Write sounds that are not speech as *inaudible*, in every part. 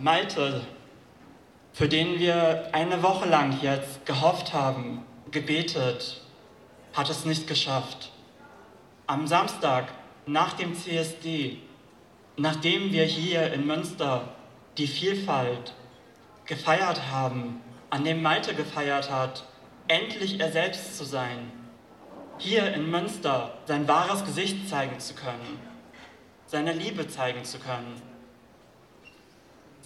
Malte, für den wir eine Woche lang jetzt gehofft haben, gebetet, hat es nicht geschafft. Am Samstag nach dem CSD, nachdem wir hier in Münster die Vielfalt gefeiert haben, an dem Malte gefeiert hat, endlich er selbst zu sein, hier in Münster sein wahres Gesicht zeigen zu können, seine Liebe zeigen zu können,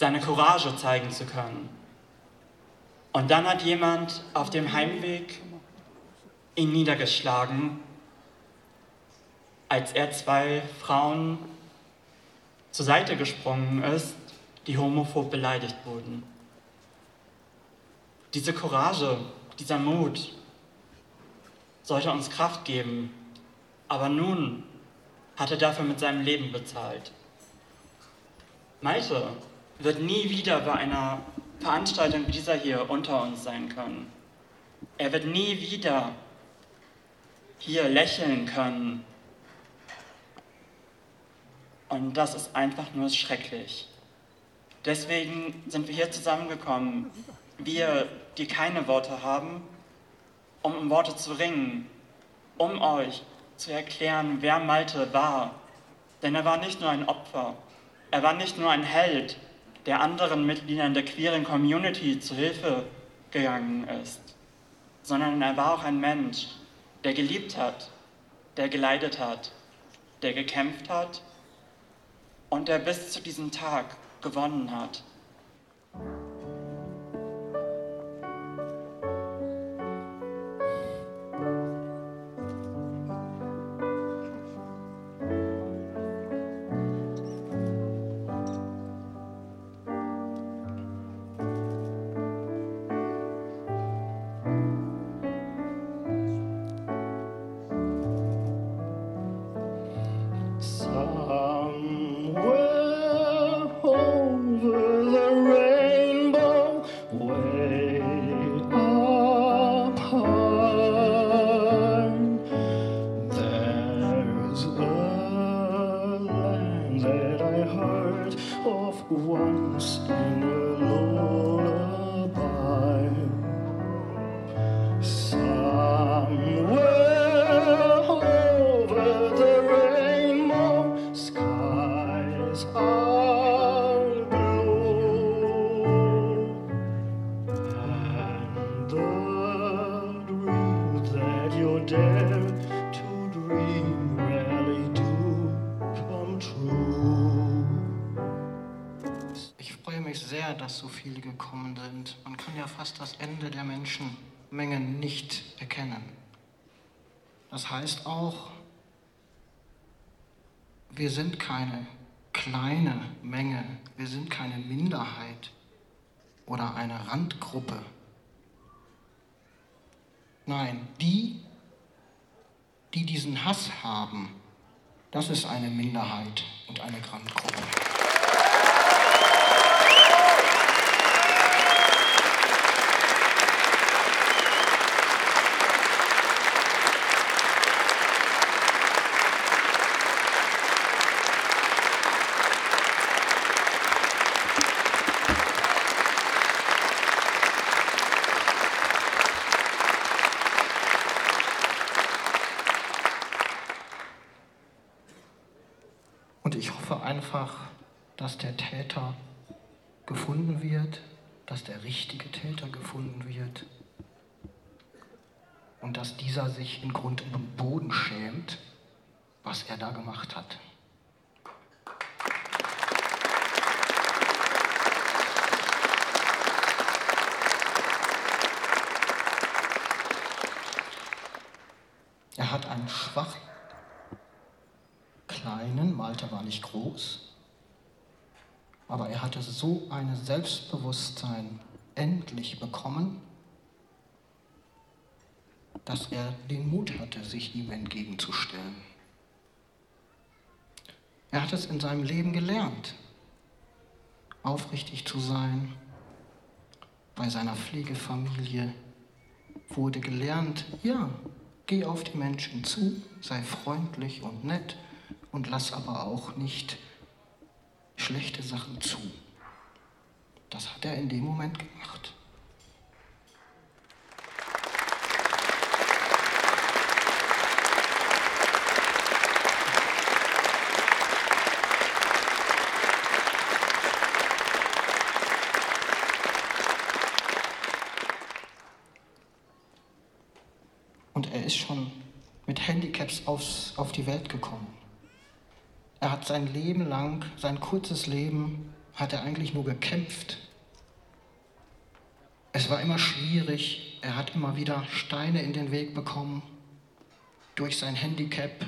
seine Courage zeigen zu können. Und dann hat jemand auf dem Heimweg ihn niedergeschlagen, als er zwei Frauen zur Seite gesprungen ist, die homophob beleidigt wurden. Diese Courage, dieser Mut sollte uns Kraft geben, aber nun hat er dafür mit seinem Leben bezahlt. Malte wird nie wieder bei einer Veranstaltung wie dieser hier unter uns sein können. Er wird nie wieder hier lächeln können. Und das ist einfach nur schrecklich. Deswegen sind wir hier zusammengekommen, wir, die keine Worte haben, um um Worte zu ringen, um euch zu erklären, wer Malte war. Denn er war nicht nur ein Opfer, er war nicht nur ein Held, der anderen Mitgliedern der queeren Community zu Hilfe gegangen ist, sondern er war auch ein Mensch, der geliebt hat, der geleidet hat, der gekämpft hat und der bis zu diesem Tag gewonnen hat. Heißt auch, wir sind keine kleine Menge, wir sind keine Minderheit oder eine Randgruppe. Nein, die, die diesen Hass haben, das ist eine Minderheit und eine Randgruppe. Dass der Täter gefunden wird, dass der richtige Täter gefunden wird und dass dieser sich in Grund und Boden schämt, was er da gemacht hat. Er hat einen schwachen, kleinen, Malta war nicht groß, aber er hatte so ein Selbstbewusstsein endlich bekommen, dass er den Mut hatte, sich ihm entgegenzustellen. Er hat es in seinem Leben gelernt, aufrichtig zu sein. Bei seiner Pflegefamilie wurde gelernt, ja, geh auf die Menschen zu, sei freundlich und nett und lass aber auch nicht schlechte Sachen zu. Das hat er in dem Moment gemacht. Und er ist schon mit Handicaps aufs, auf die Welt gekommen. Er hat sein Leben lang, sein kurzes Leben, hat er eigentlich nur gekämpft. Es war immer schwierig, er hat immer wieder Steine in den Weg bekommen. Durch sein Handicap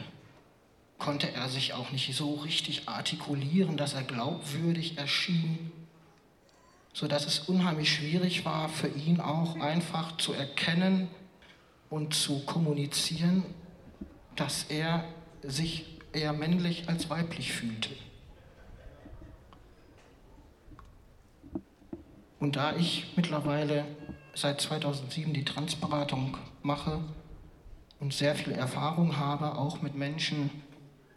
konnte er sich auch nicht so richtig artikulieren, dass er glaubwürdig erschien, sodass es unheimlich schwierig war für ihn auch einfach zu erkennen und zu kommunizieren, dass er sich eher männlich als weiblich fühlte. Und da ich mittlerweile seit 2007 die Transberatung mache und sehr viel Erfahrung habe, auch mit Menschen,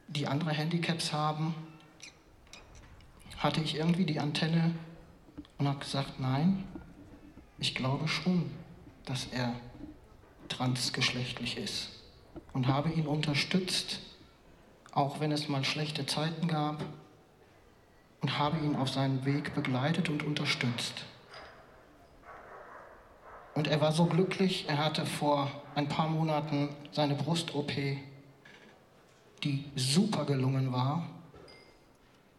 die andere Handicaps haben, hatte ich irgendwie die Antenne und habe gesagt, nein, ich glaube schon, dass er transgeschlechtlich ist und habe ihn unterstützt, auch wenn es mal schlechte Zeiten gab, und habe ihn auf seinem Weg begleitet und unterstützt. Und er war so glücklich, er hatte vor ein paar Monaten seine Brust-OP, die super gelungen war.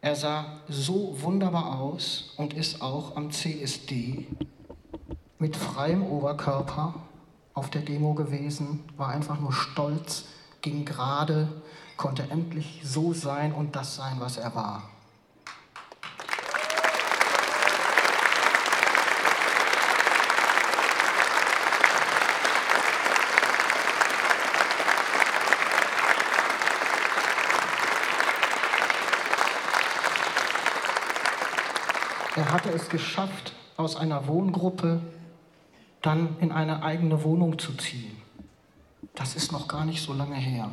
Er sah so wunderbar aus und ist auch am CSD mit freiem Oberkörper auf der Demo gewesen, war einfach nur stolz, ging gerade, konnte endlich so sein und das sein, was er war. Er hatte es geschafft, aus einer Wohngruppe dann in eine eigene Wohnung zu ziehen. Das ist noch gar nicht so lange her.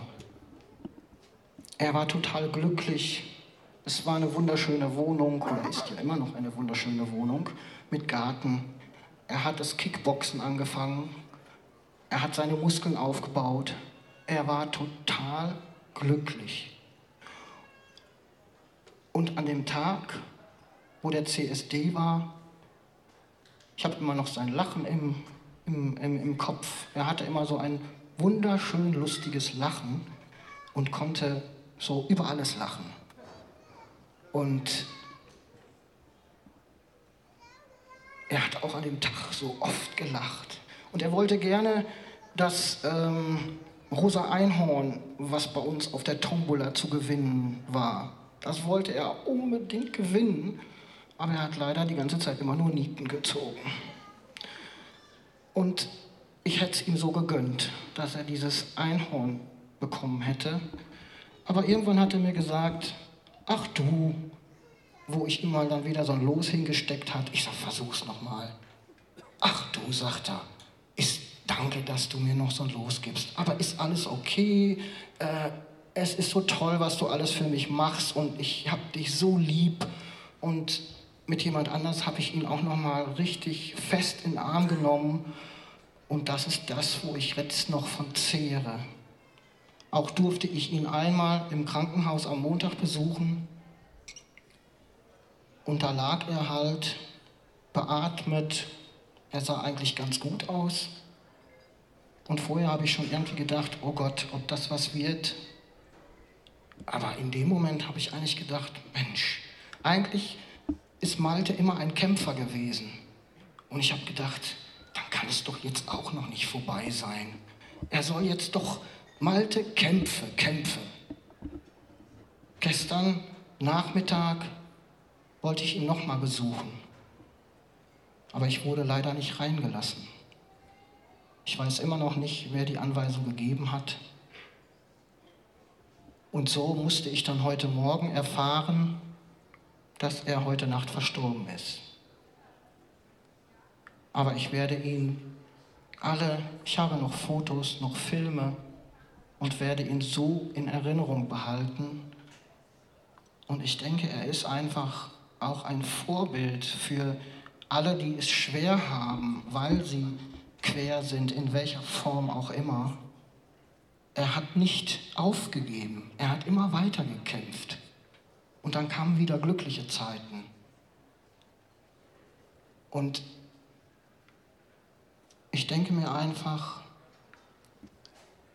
Er war total glücklich. Es war eine wunderschöne Wohnung, oder ist ja immer noch eine wunderschöne Wohnung, mit Garten. Er hat das Kickboxen angefangen. Er hat seine Muskeln aufgebaut. Er war total glücklich. Und an dem Tag, wo der CSD war, ich habe immer noch sein Lachen im, im, im, im Kopf. Er hatte immer so ein wunderschön lustiges Lachen und konnte so über alles lachen. Und er hat auch an dem Tag so oft gelacht. Und er wollte gerne das ähm, rosa Einhorn, was bei uns auf der Tombola zu gewinnen war, das wollte er unbedingt gewinnen aber er hat leider die ganze Zeit immer nur Nieten gezogen. Und ich hätte es ihm so gegönnt, dass er dieses Einhorn bekommen hätte. Aber irgendwann hat er mir gesagt, ach du, wo ich ihm mal dann wieder so ein Los hingesteckt hat, ich sag, versuch's nochmal. Ach du, sagt er, ist danke, dass du mir noch so ein Los gibst. Aber ist alles okay? Äh, es ist so toll, was du alles für mich machst und ich hab dich so lieb und mit jemand anders habe ich ihn auch noch mal richtig fest in den Arm genommen und das ist das, wo ich jetzt noch von zehre. Auch durfte ich ihn einmal im Krankenhaus am Montag besuchen und da lag er halt beatmet. Er sah eigentlich ganz gut aus. Und vorher habe ich schon irgendwie gedacht, oh Gott, ob das was wird. Aber in dem Moment habe ich eigentlich gedacht, Mensch, eigentlich ist Malte immer ein Kämpfer gewesen. Und ich habe gedacht, dann kann es doch jetzt auch noch nicht vorbei sein. Er soll jetzt doch, Malte, kämpfe, kämpfe. Gestern Nachmittag wollte ich ihn nochmal besuchen. Aber ich wurde leider nicht reingelassen. Ich weiß immer noch nicht, wer die Anweisung gegeben hat. Und so musste ich dann heute Morgen erfahren, dass er heute Nacht verstorben ist. Aber ich werde ihn alle, ich habe noch Fotos, noch Filme und werde ihn so in Erinnerung behalten. Und ich denke, er ist einfach auch ein Vorbild für alle, die es schwer haben, weil sie quer sind, in welcher Form auch immer, er hat nicht aufgegeben, er hat immer weiter gekämpft. Und dann kamen wieder glückliche Zeiten. Und ich denke mir einfach,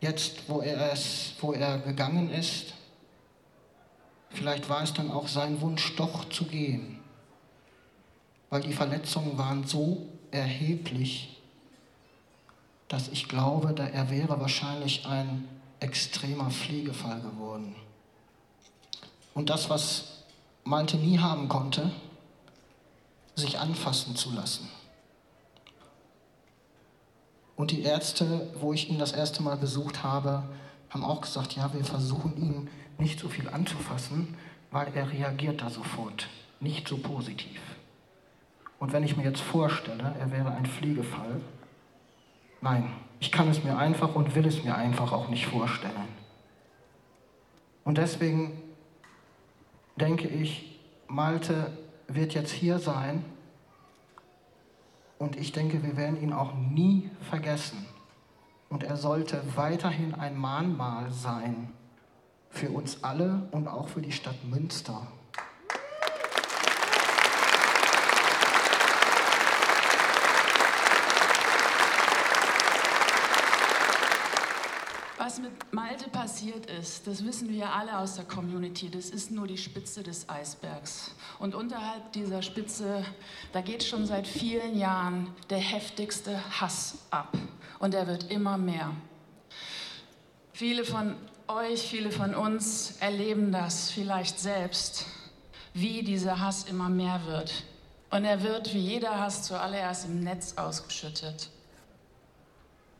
jetzt, wo er, es, wo er gegangen ist, vielleicht war es dann auch sein Wunsch, doch zu gehen, weil die Verletzungen waren so erheblich, dass ich glaube, er wäre wahrscheinlich ein extremer Pflegefall geworden. Und das, was Malte nie haben konnte, sich anfassen zu lassen. Und die Ärzte, wo ich ihn das erste Mal besucht habe, haben auch gesagt, ja, wir versuchen ihn nicht so viel anzufassen, weil er reagiert da sofort, nicht so positiv. Und wenn ich mir jetzt vorstelle, er wäre ein Pflegefall, Nein, ich kann es mir einfach und will es mir einfach auch nicht vorstellen. Und deswegen denke ich, Malte wird jetzt hier sein und ich denke, wir werden ihn auch nie vergessen. Und er sollte weiterhin ein Mahnmal sein für uns alle und auch für die Stadt Münster. Was mit Malte passiert ist, das wissen wir alle aus der Community, das ist nur die Spitze des Eisbergs. Und unterhalb dieser Spitze, da geht schon seit vielen Jahren der heftigste Hass ab. Und er wird immer mehr. Viele von euch, viele von uns erleben das vielleicht selbst, wie dieser Hass immer mehr wird. Und er wird wie jeder Hass zuallererst im Netz ausgeschüttet.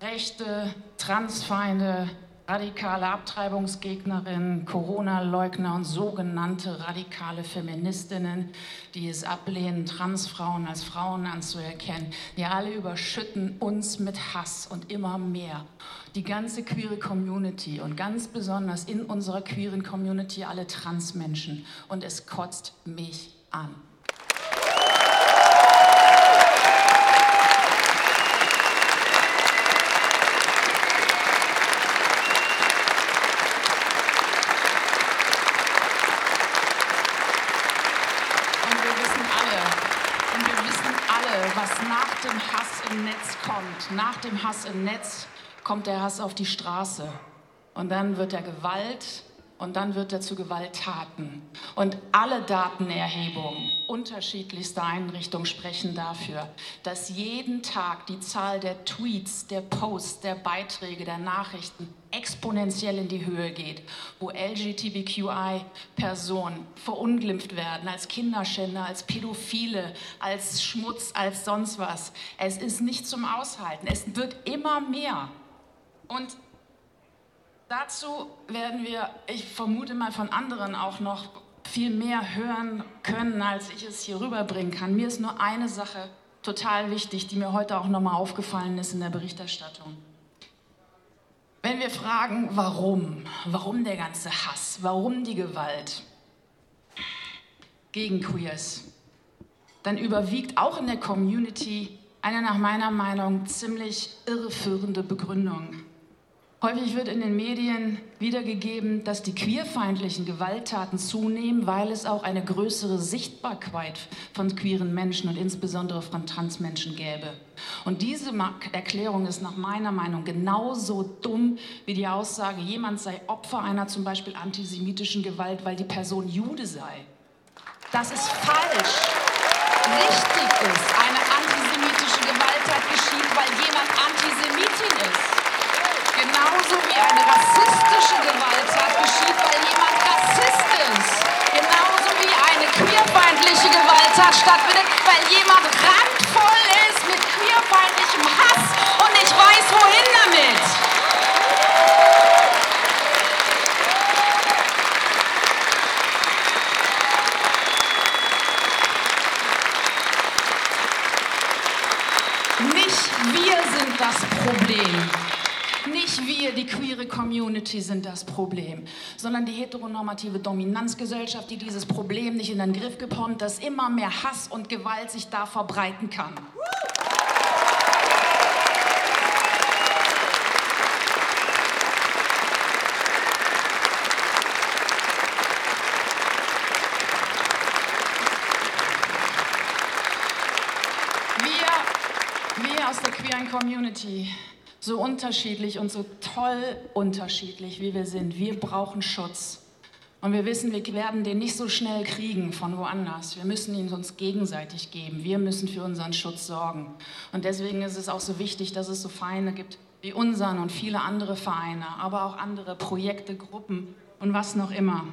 Rechte, Transfeinde, radikale Abtreibungsgegnerinnen, Corona-Leugner und sogenannte radikale Feministinnen, die es ablehnen, Transfrauen als Frauen anzuerkennen. Die alle überschütten uns mit Hass und immer mehr. Die ganze queere Community und ganz besonders in unserer queeren Community alle Transmenschen. Und es kotzt mich an. Nach dem Hass im Netz kommt der Hass auf die Straße. Und dann wird er Gewalt und dann wird er zu Gewalttaten. Und alle Datenerhebungen unterschiedlichster Einrichtungen sprechen dafür, dass jeden Tag die Zahl der Tweets, der Posts, der Beiträge, der Nachrichten exponentiell in die Höhe geht, wo LGBTQI-Personen verunglimpft werden als Kinderschänder, als Pädophile, als Schmutz, als sonst was. Es ist nicht zum Aushalten. Es wird immer mehr. Und dazu werden wir, ich vermute mal von anderen auch noch viel mehr hören können, als ich es hier rüberbringen kann. Mir ist nur eine Sache total wichtig, die mir heute auch nochmal aufgefallen ist in der Berichterstattung. Wenn wir fragen, warum, warum der ganze Hass, warum die Gewalt gegen Queers, dann überwiegt auch in der Community eine nach meiner Meinung ziemlich irreführende Begründung. Häufig wird in den Medien wiedergegeben, dass die queerfeindlichen Gewalttaten zunehmen, weil es auch eine größere Sichtbarkeit von queeren Menschen und insbesondere von Transmenschen gäbe. Und diese Erklärung ist nach meiner Meinung genauso dumm wie die Aussage, jemand sei Opfer einer zum Beispiel antisemitischen Gewalt, weil die Person Jude sei. Das ist falsch. Richtig ist, eine antisemitische Gewalttat geschieht, weil jemand Antisemitin ist. Genauso wie eine rassistische Gewalttat geschieht, weil jemand Rassist ist. Genauso wie eine queerfeindliche Gewalttat stattfindet, weil jemand randvoll ist mit queerfeindlichem Hass und nicht weiß, wohin damit. Nicht wir sind das Problem. Nicht wir, die queere Community, sind das Problem, sondern die heteronormative Dominanzgesellschaft, die dieses Problem nicht in den Griff bekommt, dass immer mehr Hass und Gewalt sich da verbreiten kann. Wir, wir aus der queeren Community so unterschiedlich und so toll unterschiedlich, wie wir sind. Wir brauchen Schutz. Und wir wissen, wir werden den nicht so schnell kriegen von woanders. Wir müssen ihn uns gegenseitig geben. Wir müssen für unseren Schutz sorgen. Und deswegen ist es auch so wichtig, dass es so Vereine gibt wie unseren und viele andere Vereine, aber auch andere Projekte, Gruppen und was noch immer.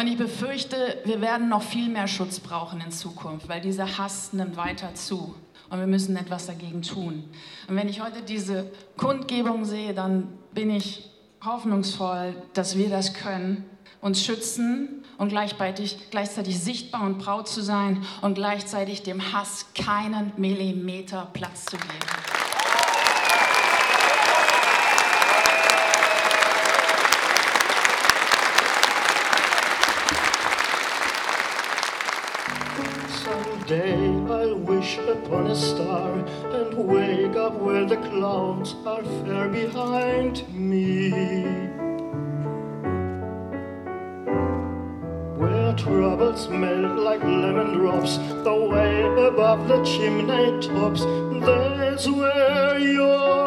Und ich befürchte, wir werden noch viel mehr Schutz brauchen in Zukunft, weil dieser Hass nimmt weiter zu und wir müssen etwas dagegen tun. Und wenn ich heute diese Kundgebung sehe, dann bin ich hoffnungsvoll, dass wir das können, uns schützen und gleichzeitig, gleichzeitig sichtbar und braut zu sein und gleichzeitig dem Hass keinen Millimeter Platz zu geben. Someday I'll wish upon a star and wake up where the clouds are fair behind me. Where troubles melt like lemon drops, away above the chimney tops. That's where you'll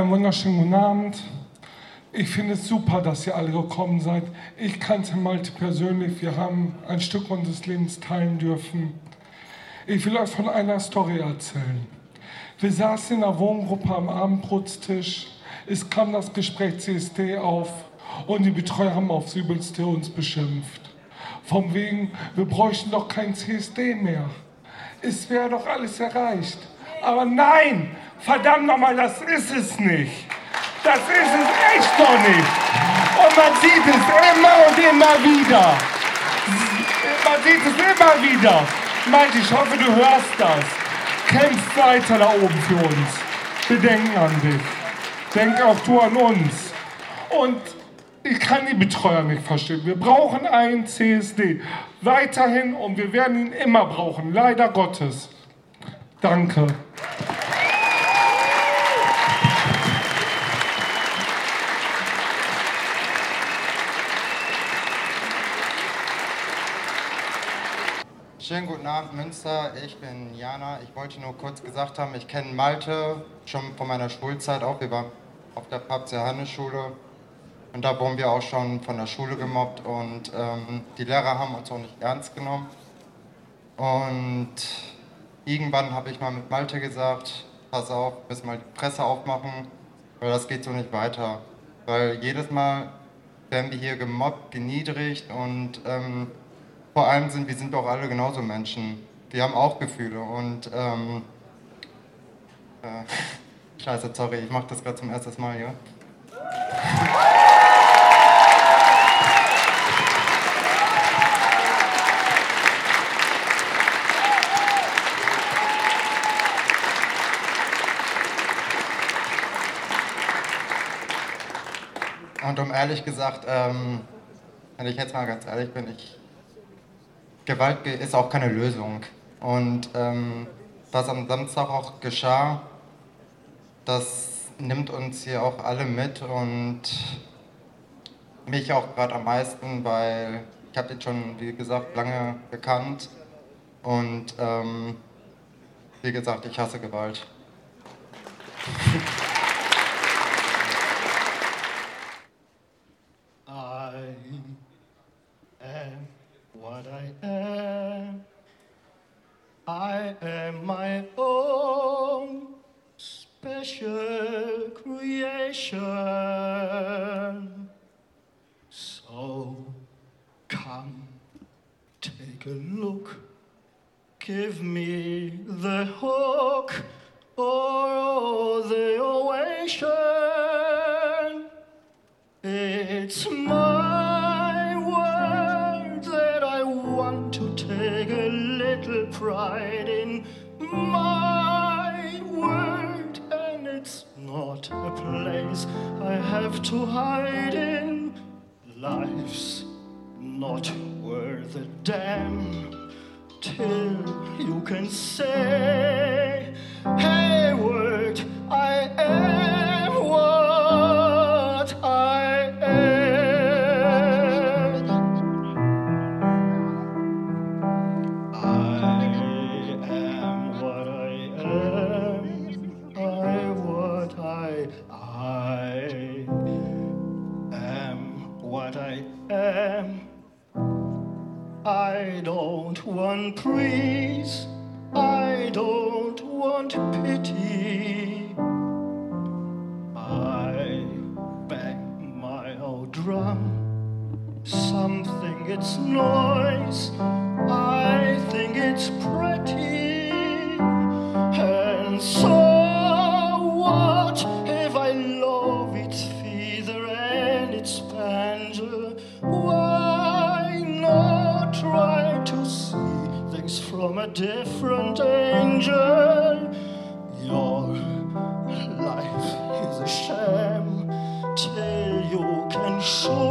einen wunderschönen guten Abend. Ich finde es super, dass ihr alle gekommen seid. Ich kannte Malte persönlich. Wir haben ein Stück unseres Lebens teilen dürfen. Ich will euch von einer Story erzählen. Wir saßen in einer Wohngruppe am Abendbrotstisch. Es kam das Gespräch CSD auf und die Betreuer haben aufs Übelste uns beschimpft. Vom wegen, wir bräuchten doch kein CSD mehr. Es wäre doch alles erreicht. Aber nein, verdammt nochmal, das ist es nicht. Das ist es echt doch nicht. Und man sieht es immer und immer wieder. Man sieht es immer wieder. Malte, ich hoffe, du hörst das. Kämpf weiter da oben für uns. Wir denken an dich. Denk auch du an uns. Und ich kann die Betreuer nicht verstehen. Wir brauchen einen CSD. Weiterhin und wir werden ihn immer brauchen. Leider Gottes. Danke. Schönen guten Abend, Münster. Ich bin Jana. Ich wollte nur kurz gesagt haben, ich kenne Malte schon von meiner Schulzeit auch. Wir waren auf der Papst Johannes Schule und da wurden wir auch schon von der Schule gemobbt und ähm, die Lehrer haben uns auch nicht ernst genommen. Und irgendwann habe ich mal mit Malte gesagt, pass auf, müssen mal die Presse aufmachen, weil das geht so nicht weiter. Weil jedes Mal werden wir hier gemobbt, geniedrigt und ähm, vor allem sind wir sind doch alle genauso Menschen. Wir haben auch Gefühle und ähm, äh, *laughs* Scheiße, sorry, ich mache das gerade zum ersten Mal hier. Und um ehrlich gesagt, ähm, wenn ich jetzt mal ganz ehrlich bin, ich, Gewalt ist auch keine Lösung. Und ähm, was am Samstag auch geschah, das nimmt uns hier auch alle mit und mich auch gerade am meisten, weil ich habe ihn schon, wie gesagt, lange gekannt und ähm, wie gesagt, ich hasse Gewalt. It's my word that I want to take a little pride in my word, and it's not a place I have to hide in. Life's not worth a damn till you can say, Hey, I don't want praise. I don't want pity. I bang my old drum. something, it's noise. soul.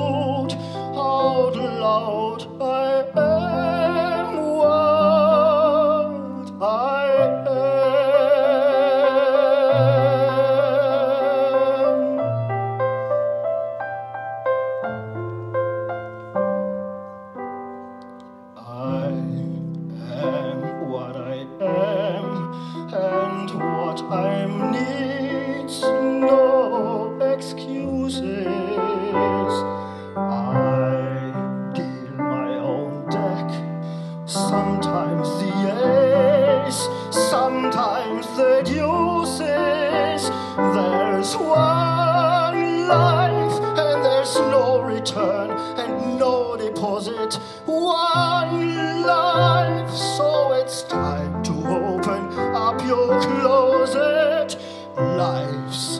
life, and there's no return and no deposit. One life, so it's time to open up your closet. Life's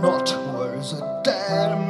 not worth a damn.